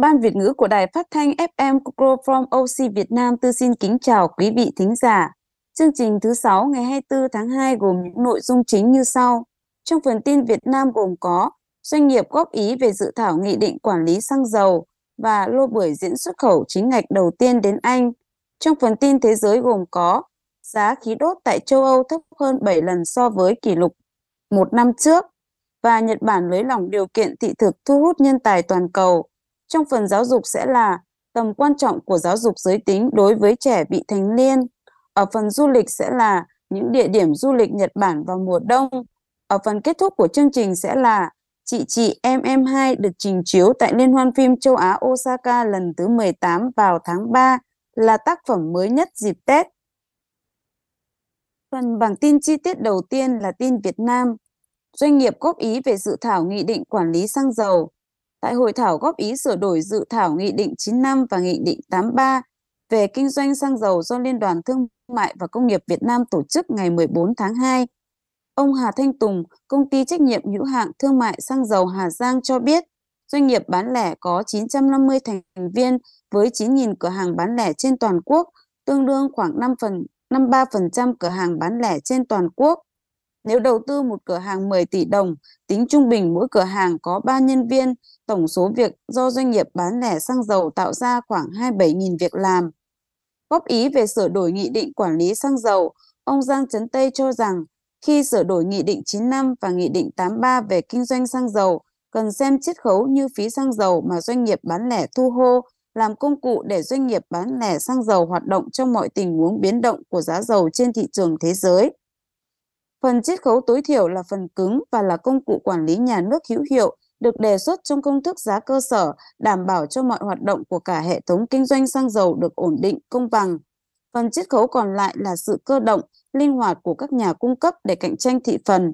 Ban Việt ngữ của Đài Phát thanh FM Grow from OC Việt Nam tư xin kính chào quý vị thính giả. Chương trình thứ 6 ngày 24 tháng 2 gồm những nội dung chính như sau. Trong phần tin Việt Nam gồm có doanh nghiệp góp ý về dự thảo nghị định quản lý xăng dầu và lô bưởi diễn xuất khẩu chính ngạch đầu tiên đến Anh. Trong phần tin thế giới gồm có giá khí đốt tại châu Âu thấp hơn 7 lần so với kỷ lục một năm trước và Nhật Bản lấy lỏng điều kiện thị thực thu hút nhân tài toàn cầu. Trong phần giáo dục sẽ là tầm quan trọng của giáo dục giới tính đối với trẻ vị thành niên. Ở phần du lịch sẽ là những địa điểm du lịch Nhật Bản vào mùa đông. Ở phần kết thúc của chương trình sẽ là Chị chị em em 2 được trình chiếu tại Liên hoan phim châu Á Osaka lần thứ 18 vào tháng 3 là tác phẩm mới nhất dịp Tết. Phần bảng tin chi tiết đầu tiên là tin Việt Nam. Doanh nghiệp góp ý về dự thảo nghị định quản lý xăng dầu. Tại hội thảo góp ý sửa đổi dự thảo nghị định 95 và nghị định 83 về kinh doanh xăng dầu do Liên đoàn Thương mại và Công nghiệp Việt Nam tổ chức ngày 14 tháng 2. Ông Hà Thanh Tùng, công ty trách nhiệm hữu hạn thương mại xăng dầu Hà Giang cho biết, doanh nghiệp bán lẻ có 950 thành viên với 9.000 cửa hàng bán lẻ trên toàn quốc, tương đương khoảng 5 phần 53% cửa hàng bán lẻ trên toàn quốc. Nếu đầu tư một cửa hàng 10 tỷ đồng, tính trung bình mỗi cửa hàng có 3 nhân viên, tổng số việc do doanh nghiệp bán lẻ xăng dầu tạo ra khoảng 27.000 việc làm. Góp ý về sửa đổi nghị định quản lý xăng dầu, ông Giang Trấn Tây cho rằng khi sửa đổi Nghị định 95 và Nghị định 83 về kinh doanh xăng dầu, cần xem chiết khấu như phí xăng dầu mà doanh nghiệp bán lẻ thu hô làm công cụ để doanh nghiệp bán lẻ xăng dầu hoạt động trong mọi tình huống biến động của giá dầu trên thị trường thế giới. Phần chiết khấu tối thiểu là phần cứng và là công cụ quản lý nhà nước hữu hiệu được đề xuất trong công thức giá cơ sở, đảm bảo cho mọi hoạt động của cả hệ thống kinh doanh xăng dầu được ổn định, công bằng. Phần chiết khấu còn lại là sự cơ động, linh hoạt của các nhà cung cấp để cạnh tranh thị phần.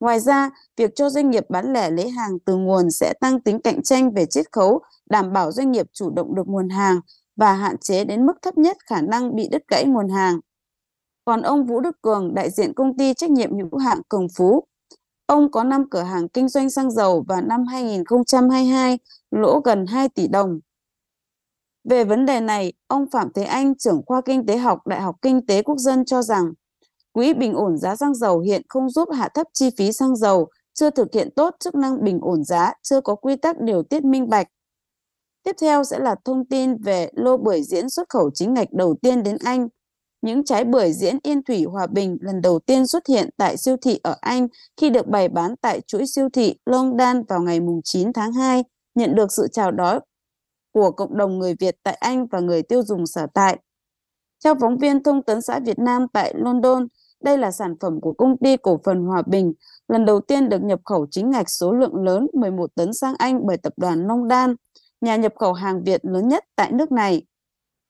Ngoài ra, việc cho doanh nghiệp bán lẻ lấy hàng từ nguồn sẽ tăng tính cạnh tranh về chiết khấu, đảm bảo doanh nghiệp chủ động được nguồn hàng và hạn chế đến mức thấp nhất khả năng bị đứt gãy nguồn hàng. Còn ông Vũ Đức Cường, đại diện công ty trách nhiệm hữu hạn Cường Phú, ông có 5 cửa hàng kinh doanh xăng dầu và năm 2022 lỗ gần 2 tỷ đồng. Về vấn đề này, ông Phạm Thế Anh, trưởng khoa kinh tế học Đại học Kinh tế Quốc dân cho rằng Quỹ bình ổn giá xăng dầu hiện không giúp hạ thấp chi phí xăng dầu, chưa thực hiện tốt chức năng bình ổn giá, chưa có quy tắc điều tiết minh bạch. Tiếp theo sẽ là thông tin về lô bưởi diễn xuất khẩu chính ngạch đầu tiên đến Anh. Những trái bưởi diễn Yên Thủy Hòa Bình lần đầu tiên xuất hiện tại siêu thị ở Anh khi được bày bán tại chuỗi siêu thị London vào ngày 9 tháng 2, nhận được sự chào đón của cộng đồng người Việt tại Anh và người tiêu dùng sở tại. Theo phóng viên Thông tấn xã Việt Nam tại London, đây là sản phẩm của công ty cổ phần Hòa Bình, lần đầu tiên được nhập khẩu chính ngạch số lượng lớn 11 tấn sang Anh bởi tập đoàn Long Đan, nhà nhập khẩu hàng Việt lớn nhất tại nước này.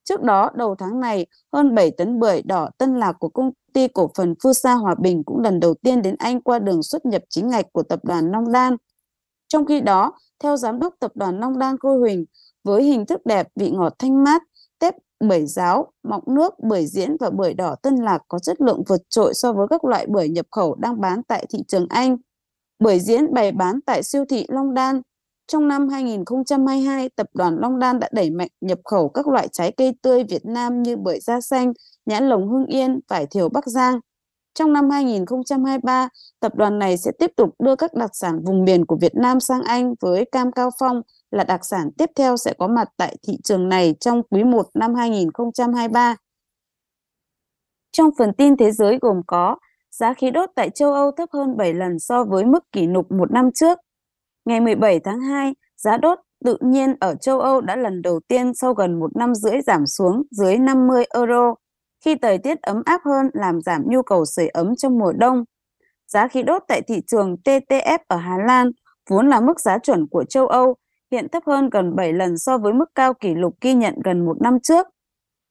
Trước đó, đầu tháng này, hơn 7 tấn bưởi đỏ tân lạc của công ty cổ phần Phư Sa Hòa Bình cũng lần đầu tiên đến Anh qua đường xuất nhập chính ngạch của tập đoàn Long Đan. Trong khi đó, theo giám đốc tập đoàn Long Đan Cô Huỳnh, với hình thức đẹp, vị ngọt thanh mát, tép bưởi giáo, mọng nước, bưởi diễn và bưởi đỏ Tân Lạc có chất lượng vượt trội so với các loại bưởi nhập khẩu đang bán tại thị trường Anh. Bưởi diễn bày bán tại siêu thị Long Đan. Trong năm 2022, tập đoàn Long Đan đã đẩy mạnh nhập khẩu các loại trái cây tươi Việt Nam như bưởi da xanh, nhãn lồng Hưng Yên, vải thiều Bắc Giang. Trong năm 2023, tập đoàn này sẽ tiếp tục đưa các đặc sản vùng miền của Việt Nam sang Anh với cam cao phong, là đặc sản tiếp theo sẽ có mặt tại thị trường này trong quý 1 năm 2023. Trong phần tin thế giới gồm có giá khí đốt tại châu Âu thấp hơn 7 lần so với mức kỷ lục một năm trước. Ngày 17 tháng 2, giá đốt tự nhiên ở châu Âu đã lần đầu tiên sau gần một năm rưỡi giảm xuống dưới 50 euro, khi thời tiết ấm áp hơn làm giảm nhu cầu sưởi ấm trong mùa đông. Giá khí đốt tại thị trường TTF ở Hà Lan, vốn là mức giá chuẩn của châu Âu, hiện thấp hơn gần 7 lần so với mức cao kỷ lục ghi nhận gần một năm trước.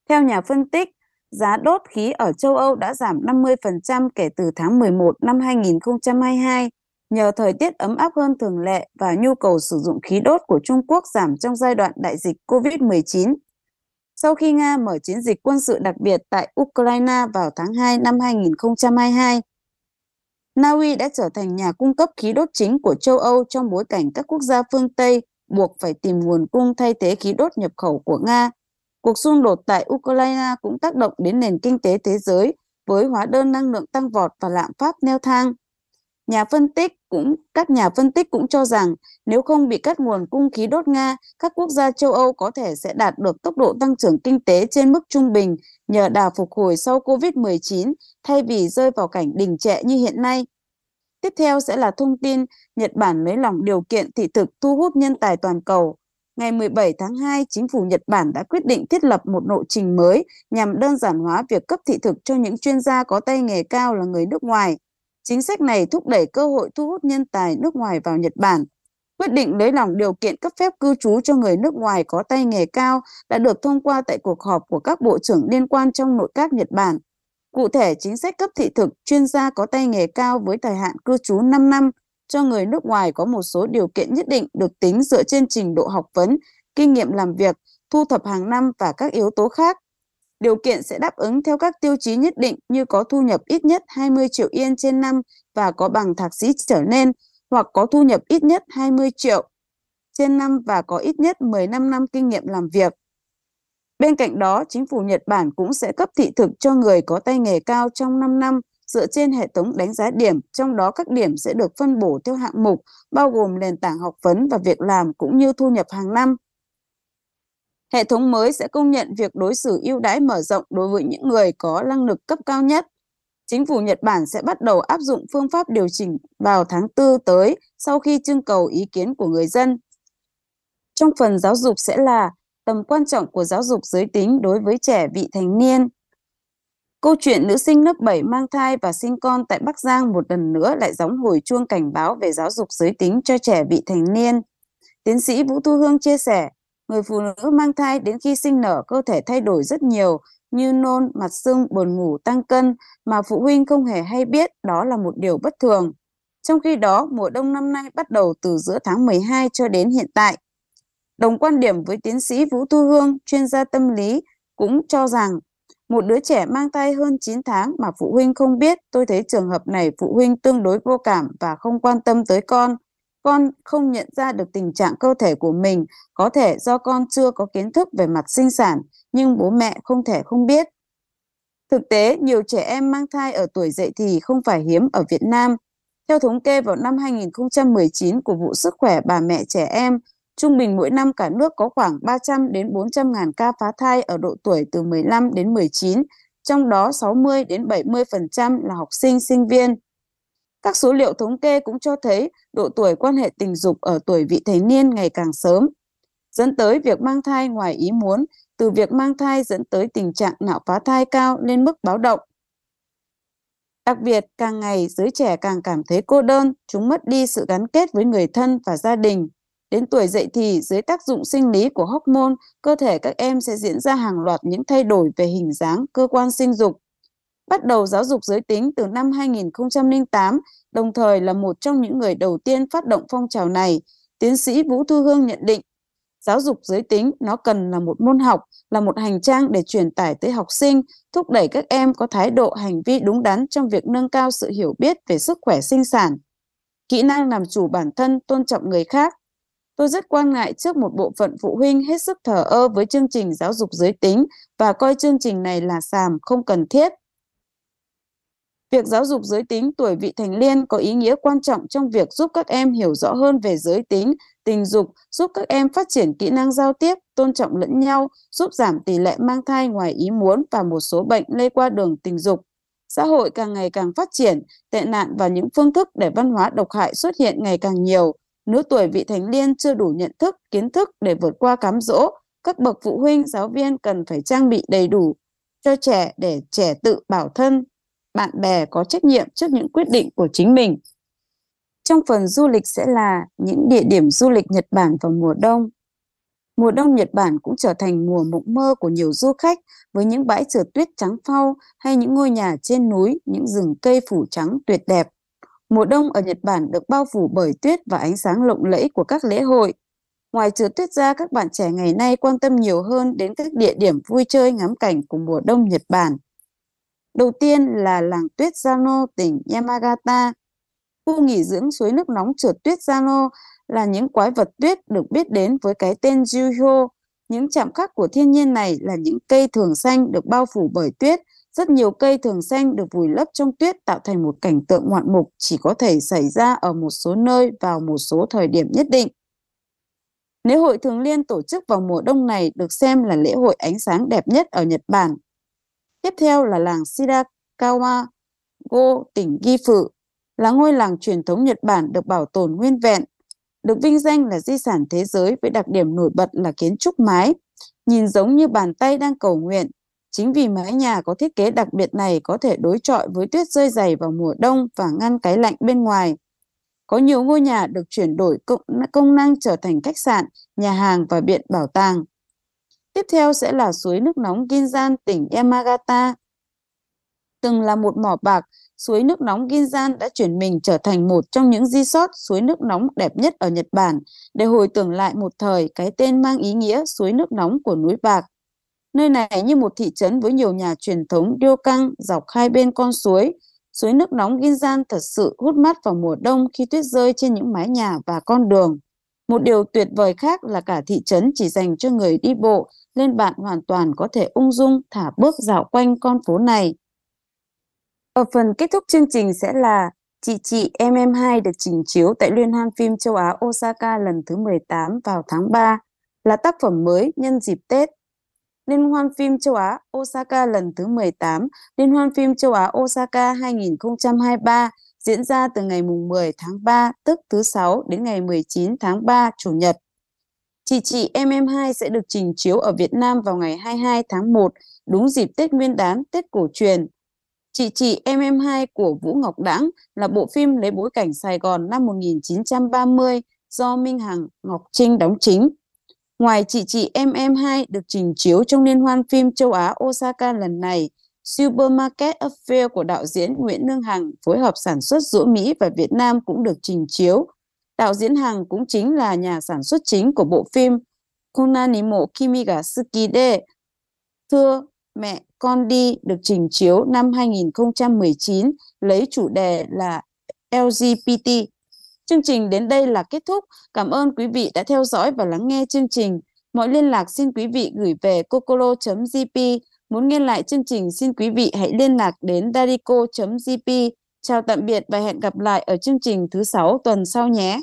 Theo nhà phân tích, giá đốt khí ở châu Âu đã giảm 50% kể từ tháng 11 năm 2022 nhờ thời tiết ấm áp hơn thường lệ và nhu cầu sử dụng khí đốt của Trung Quốc giảm trong giai đoạn đại dịch COVID-19. Sau khi Nga mở chiến dịch quân sự đặc biệt tại Ukraine vào tháng 2 năm 2022, Na Uy đã trở thành nhà cung cấp khí đốt chính của châu Âu trong bối cảnh các quốc gia phương Tây buộc phải tìm nguồn cung thay thế khí đốt nhập khẩu của Nga. Cuộc xung đột tại Ukraine cũng tác động đến nền kinh tế thế giới với hóa đơn năng lượng tăng vọt và lạm phát neo thang. Nhà phân tích cũng các nhà phân tích cũng cho rằng nếu không bị cắt nguồn cung khí đốt Nga, các quốc gia châu Âu có thể sẽ đạt được tốc độ tăng trưởng kinh tế trên mức trung bình nhờ đà phục hồi sau Covid-19 thay vì rơi vào cảnh đình trệ như hiện nay. Tiếp theo sẽ là thông tin Nhật Bản nới lỏng điều kiện thị thực thu hút nhân tài toàn cầu. Ngày 17 tháng 2, chính phủ Nhật Bản đã quyết định thiết lập một lộ trình mới nhằm đơn giản hóa việc cấp thị thực cho những chuyên gia có tay nghề cao là người nước ngoài. Chính sách này thúc đẩy cơ hội thu hút nhân tài nước ngoài vào Nhật Bản. Quyết định lấy lòng điều kiện cấp phép cư trú cho người nước ngoài có tay nghề cao đã được thông qua tại cuộc họp của các bộ trưởng liên quan trong nội các Nhật Bản. Cụ thể, chính sách cấp thị thực chuyên gia có tay nghề cao với thời hạn cư trú 5 năm cho người nước ngoài có một số điều kiện nhất định được tính dựa trên trình độ học vấn, kinh nghiệm làm việc, thu thập hàng năm và các yếu tố khác. Điều kiện sẽ đáp ứng theo các tiêu chí nhất định như có thu nhập ít nhất 20 triệu yên trên năm và có bằng thạc sĩ trở lên, hoặc có thu nhập ít nhất 20 triệu trên năm và có ít nhất 15 năm kinh nghiệm làm việc. Bên cạnh đó, chính phủ Nhật Bản cũng sẽ cấp thị thực cho người có tay nghề cao trong 5 năm dựa trên hệ thống đánh giá điểm, trong đó các điểm sẽ được phân bổ theo hạng mục, bao gồm nền tảng học vấn và việc làm cũng như thu nhập hàng năm. Hệ thống mới sẽ công nhận việc đối xử ưu đãi mở rộng đối với những người có năng lực cấp cao nhất. Chính phủ Nhật Bản sẽ bắt đầu áp dụng phương pháp điều chỉnh vào tháng 4 tới sau khi trưng cầu ý kiến của người dân. Trong phần giáo dục sẽ là tầm quan trọng của giáo dục giới tính đối với trẻ vị thành niên. Câu chuyện nữ sinh lớp 7 mang thai và sinh con tại Bắc Giang một lần nữa lại gióng hồi chuông cảnh báo về giáo dục giới tính cho trẻ vị thành niên. Tiến sĩ Vũ Thu Hương chia sẻ, người phụ nữ mang thai đến khi sinh nở cơ thể thay đổi rất nhiều như nôn, mặt sưng, buồn ngủ, tăng cân mà phụ huynh không hề hay biết đó là một điều bất thường. Trong khi đó, mùa đông năm nay bắt đầu từ giữa tháng 12 cho đến hiện tại. Đồng quan điểm với tiến sĩ Vũ Thu Hương, chuyên gia tâm lý, cũng cho rằng một đứa trẻ mang thai hơn 9 tháng mà phụ huynh không biết, tôi thấy trường hợp này phụ huynh tương đối vô cảm và không quan tâm tới con. Con không nhận ra được tình trạng cơ thể của mình, có thể do con chưa có kiến thức về mặt sinh sản, nhưng bố mẹ không thể không biết. Thực tế, nhiều trẻ em mang thai ở tuổi dậy thì không phải hiếm ở Việt Nam. Theo thống kê vào năm 2019 của vụ sức khỏe bà mẹ trẻ em, Trung bình mỗi năm cả nước có khoảng 300 đến 400 ngàn ca phá thai ở độ tuổi từ 15 đến 19, trong đó 60 đến 70% là học sinh, sinh viên. Các số liệu thống kê cũng cho thấy độ tuổi quan hệ tình dục ở tuổi vị thành niên ngày càng sớm, dẫn tới việc mang thai ngoài ý muốn, từ việc mang thai dẫn tới tình trạng nạo phá thai cao lên mức báo động. Đặc biệt, càng ngày giới trẻ càng cảm thấy cô đơn, chúng mất đi sự gắn kết với người thân và gia đình. Đến tuổi dậy thì, dưới tác dụng sinh lý của hormone, cơ thể các em sẽ diễn ra hàng loạt những thay đổi về hình dáng, cơ quan sinh dục. Bắt đầu giáo dục giới tính từ năm 2008, đồng thời là một trong những người đầu tiên phát động phong trào này, tiến sĩ Vũ Thu Hương nhận định, giáo dục giới tính nó cần là một môn học, là một hành trang để truyền tải tới học sinh, thúc đẩy các em có thái độ hành vi đúng đắn trong việc nâng cao sự hiểu biết về sức khỏe sinh sản, kỹ năng làm chủ bản thân, tôn trọng người khác, Tôi rất quan ngại trước một bộ phận phụ huynh hết sức thờ ơ với chương trình giáo dục giới tính và coi chương trình này là sàm không cần thiết. Việc giáo dục giới tính tuổi vị thành niên có ý nghĩa quan trọng trong việc giúp các em hiểu rõ hơn về giới tính, tình dục, giúp các em phát triển kỹ năng giao tiếp, tôn trọng lẫn nhau, giúp giảm tỷ lệ mang thai ngoài ý muốn và một số bệnh lây qua đường tình dục. Xã hội càng ngày càng phát triển, tệ nạn và những phương thức để văn hóa độc hại xuất hiện ngày càng nhiều. Nếu tuổi vị thành niên chưa đủ nhận thức, kiến thức để vượt qua cám dỗ, các bậc phụ huynh, giáo viên cần phải trang bị đầy đủ cho trẻ để trẻ tự bảo thân, bạn bè có trách nhiệm trước những quyết định của chính mình. Trong phần du lịch sẽ là những địa điểm du lịch Nhật Bản vào mùa đông. Mùa đông Nhật Bản cũng trở thành mùa mộng mơ của nhiều du khách với những bãi trượt tuyết trắng phau hay những ngôi nhà trên núi, những rừng cây phủ trắng tuyệt đẹp. Mùa đông ở Nhật Bản được bao phủ bởi tuyết và ánh sáng lộng lẫy của các lễ hội. Ngoài trượt tuyết ra, các bạn trẻ ngày nay quan tâm nhiều hơn đến các địa điểm vui chơi ngắm cảnh của mùa đông Nhật Bản. Đầu tiên là làng tuyết Zano, tỉnh Yamagata. Khu nghỉ dưỡng suối nước nóng trượt tuyết Zano là những quái vật tuyết được biết đến với cái tên Juhyo. Những chạm khắc của thiên nhiên này là những cây thường xanh được bao phủ bởi tuyết. Rất nhiều cây thường xanh được vùi lấp trong tuyết tạo thành một cảnh tượng ngoạn mục chỉ có thể xảy ra ở một số nơi vào một số thời điểm nhất định. Lễ hội thường liên tổ chức vào mùa đông này được xem là lễ hội ánh sáng đẹp nhất ở Nhật Bản. Tiếp theo là làng Shirakawa Go, tỉnh Gifu, là ngôi làng truyền thống Nhật Bản được bảo tồn nguyên vẹn, được vinh danh là di sản thế giới với đặc điểm nổi bật là kiến trúc mái, nhìn giống như bàn tay đang cầu nguyện. Chính vì mái nhà có thiết kế đặc biệt này có thể đối chọi với tuyết rơi dày vào mùa đông và ngăn cái lạnh bên ngoài. Có nhiều ngôi nhà được chuyển đổi công, công năng trở thành khách sạn, nhà hàng và viện bảo tàng. Tiếp theo sẽ là suối nước nóng Ginzan, tỉnh Yamagata. Từng là một mỏ bạc, suối nước nóng Ginzan đã chuyển mình trở thành một trong những resort suối nước nóng đẹp nhất ở Nhật Bản để hồi tưởng lại một thời cái tên mang ý nghĩa suối nước nóng của núi bạc. Nơi này như một thị trấn với nhiều nhà truyền thống ryokan dọc hai bên con suối. Suối nước nóng Ginzan thật sự hút mắt vào mùa đông khi tuyết rơi trên những mái nhà và con đường. Một điều tuyệt vời khác là cả thị trấn chỉ dành cho người đi bộ, nên bạn hoàn toàn có thể ung dung thả bước dạo quanh con phố này. Ở phần kết thúc chương trình sẽ là Chị chị em em 2 được trình chiếu tại Liên hoan phim châu Á Osaka lần thứ 18 vào tháng 3, là tác phẩm mới nhân dịp Tết. Liên hoan phim châu Á Osaka lần thứ 18, Liên hoan phim châu Á Osaka 2023 diễn ra từ ngày 10 tháng 3 tức thứ sáu đến ngày 19 tháng 3 chủ nhật. Chị chị em em 2 sẽ được trình chiếu ở Việt Nam vào ngày 22 tháng 1, đúng dịp Tết Nguyên đán, Tết cổ truyền. Chị chị em em 2 của Vũ Ngọc Đãng là bộ phim lấy bối cảnh Sài Gòn năm 1930 do Minh Hằng, Ngọc Trinh đóng chính. Ngoài chị chị em em 2 được trình chiếu trong liên hoan phim châu Á Osaka lần này, Supermarket Affair của đạo diễn Nguyễn Lương Hằng phối hợp sản xuất giữa Mỹ và Việt Nam cũng được trình chiếu. Đạo diễn Hằng cũng chính là nhà sản xuất chính của bộ phim Konanimo Kimi ga Thưa mẹ, con đi được trình chiếu năm 2019 lấy chủ đề là LGBT. Chương trình đến đây là kết thúc. Cảm ơn quý vị đã theo dõi và lắng nghe chương trình. Mọi liên lạc xin quý vị gửi về cocolo.gp. Muốn nghe lại chương trình, xin quý vị hãy liên lạc đến darico.gp. Chào tạm biệt và hẹn gặp lại ở chương trình thứ sáu tuần sau nhé.